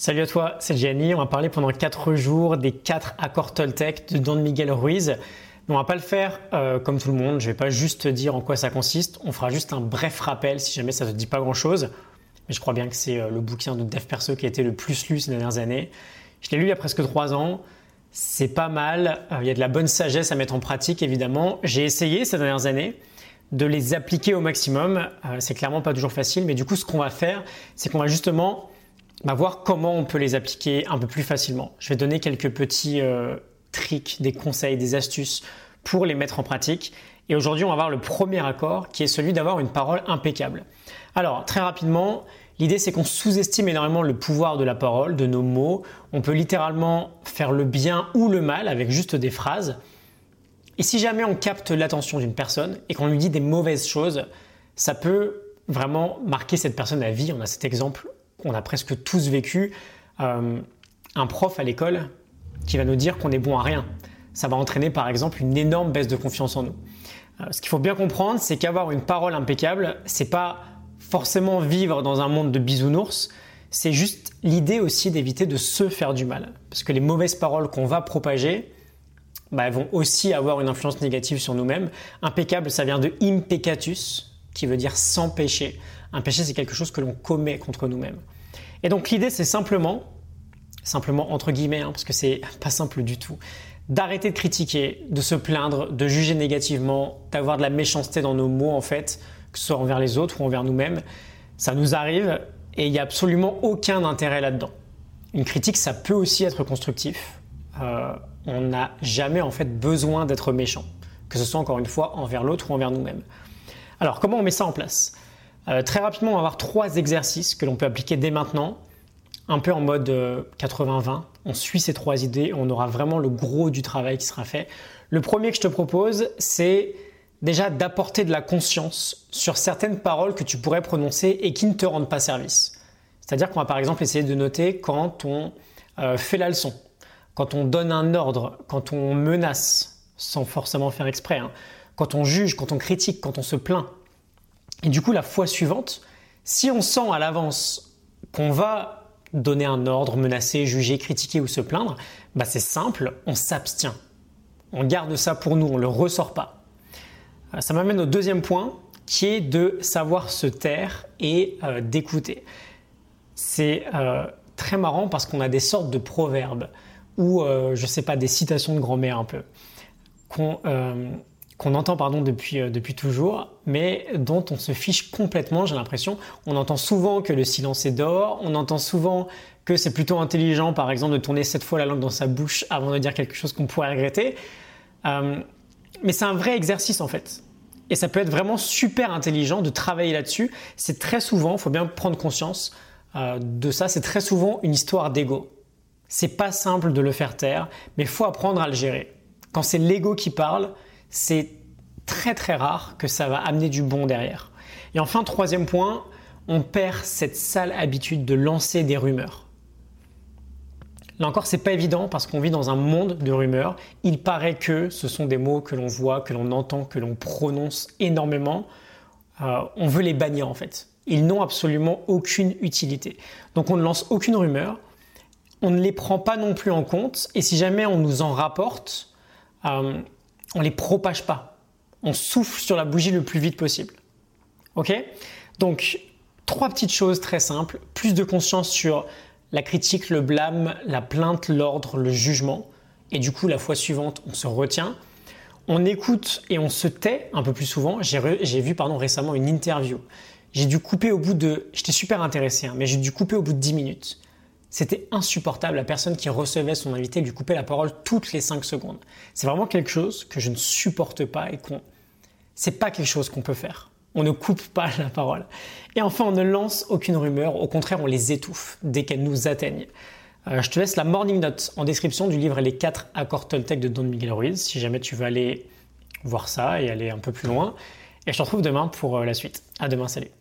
Salut à toi, c'est Gianni. On va parler pendant 4 jours des 4 accords Toltec de Don Miguel Ruiz. Mais on va pas le faire euh, comme tout le monde. Je vais pas juste te dire en quoi ça consiste. On fera juste un bref rappel si jamais ça te dit pas grand chose. Mais je crois bien que c'est euh, le bouquin de Dev Perso qui a été le plus lu ces dernières années. Je l'ai lu il y a presque 3 ans. C'est pas mal. Euh, il y a de la bonne sagesse à mettre en pratique évidemment. J'ai essayé ces dernières années de les appliquer au maximum. c'est clairement pas toujours facile. Mais du coup, ce qu'on va faire, c'est qu'on va justement bah, voir comment on peut les appliquer un peu plus facilement. Je vais donner quelques petits euh, tricks, des conseils, des astuces pour les mettre en pratique. Et aujourd'hui, on va voir le premier accord qui est celui d'avoir une parole impeccable. Alors, très rapidement, l'idée c'est qu'on sous-estime énormément le pouvoir de la parole, de nos mots. On peut littéralement faire le bien ou le mal avec juste des phrases. Et si jamais on capte l'attention d'une personne et qu'on lui dit des mauvaises choses, ça peut vraiment marquer cette personne à vie. On a cet exemple qu'on a presque tous vécu, euh, un prof à l'école qui va nous dire qu'on est bon à rien. Ça va entraîner par exemple une énorme baisse de confiance en nous. Euh, ce qu'il faut bien comprendre, c'est qu'avoir une parole impeccable, c'est pas forcément vivre dans un monde de bisounours, c'est juste l'idée aussi d'éviter de se faire du mal. Parce que les mauvaises paroles qu'on va propager, bah, elles vont aussi avoir une influence négative sur nous-mêmes. Impeccable, ça vient de impecatus, qui veut dire sans péché. Un péché, c'est quelque chose que l'on commet contre nous-mêmes. Et donc l'idée, c'est simplement, simplement entre guillemets, hein, parce que c'est pas simple du tout, d'arrêter de critiquer, de se plaindre, de juger négativement, d'avoir de la méchanceté dans nos mots en fait, que ce soit envers les autres ou envers nous-mêmes. Ça nous arrive et il n'y a absolument aucun intérêt là-dedans. Une critique, ça peut aussi être constructif. Euh, on n'a jamais en fait besoin d'être méchant, que ce soit encore une fois envers l'autre ou envers nous-mêmes. Alors comment on met ça en place euh, Très rapidement, on va avoir trois exercices que l'on peut appliquer dès maintenant, un peu en mode 80-20. Euh, on suit ces trois idées, on aura vraiment le gros du travail qui sera fait. Le premier que je te propose, c'est déjà d'apporter de la conscience sur certaines paroles que tu pourrais prononcer et qui ne te rendent pas service. C'est-à-dire qu'on va par exemple essayer de noter quand on euh, fait la leçon, quand on donne un ordre, quand on menace, sans forcément faire exprès, hein, quand on juge, quand on critique, quand on se plaint. Et du coup, la fois suivante, si on sent à l'avance qu'on va donner un ordre, menacer, juger, critiquer ou se plaindre, bah c'est simple, on s'abstient. On garde ça pour nous, on ne le ressort pas. Euh, ça m'amène au deuxième point, qui est de savoir se taire et euh, d'écouter. C'est euh, très marrant parce qu'on a des sortes de proverbes ou, je ne sais pas, des citations de grand-mère un peu, qu'on qu'on entend pardon depuis, euh, depuis toujours, mais dont on se fiche complètement, j'ai l'impression. On entend souvent que le silence est d'or, on entend souvent que c'est plutôt intelligent, par exemple, de tourner sept fois la langue dans sa bouche avant de dire quelque chose qu'on pourrait regretter. Euh, mais c'est un vrai exercice en fait. Et ça peut être vraiment super intelligent de travailler là-dessus. C'est très souvent, il faut bien prendre conscience euh, de ça, c'est très souvent une histoire d'ego. C'est pas simple de le faire taire, mais il faut apprendre à le gérer. Quand c'est l'ego qui parle, c'est très très rare que ça va amener du bon derrière. Et enfin, troisième point, on perd cette sale habitude de lancer des rumeurs. Là encore, c'est pas évident parce qu'on vit dans un monde de rumeurs. Il paraît que ce sont des mots que l'on voit, que l'on entend, que l'on prononce énormément. Euh, on veut les bannir en fait. Ils n'ont absolument aucune utilité. Donc on ne lance aucune rumeur. On ne les prend pas non plus en compte. Et si jamais on nous en rapporte, euh, on les propage pas. On souffle sur la bougie le plus vite possible. Ok? Donc, trois petites choses très simples. Plus de conscience sur la critique, le blâme, la plainte, l'ordre, le jugement. Et du coup, la fois suivante, on se retient. On écoute et on se tait un peu plus souvent. J'ai vu récemment une interview. J'ai dû couper au bout de... J'étais super intéressé, hein, mais j'ai dû couper au bout de 10 minutes. C'était insupportable. La personne qui recevait son invité lui coupait la parole toutes les 5 secondes. C'est vraiment quelque chose que je ne supporte pas et qu'on. C'est pas quelque chose qu'on peut faire. On ne coupe pas la parole. Et enfin, on ne lance aucune rumeur. Au contraire, on les étouffe dès qu'elles nous atteignent. Euh, je te laisse la morning note en description du livre Les 4 accords Toltec de Don Miguel Ruiz si jamais tu veux aller voir ça et aller un peu plus loin. Et je te retrouve demain pour euh, la suite. À demain, salut.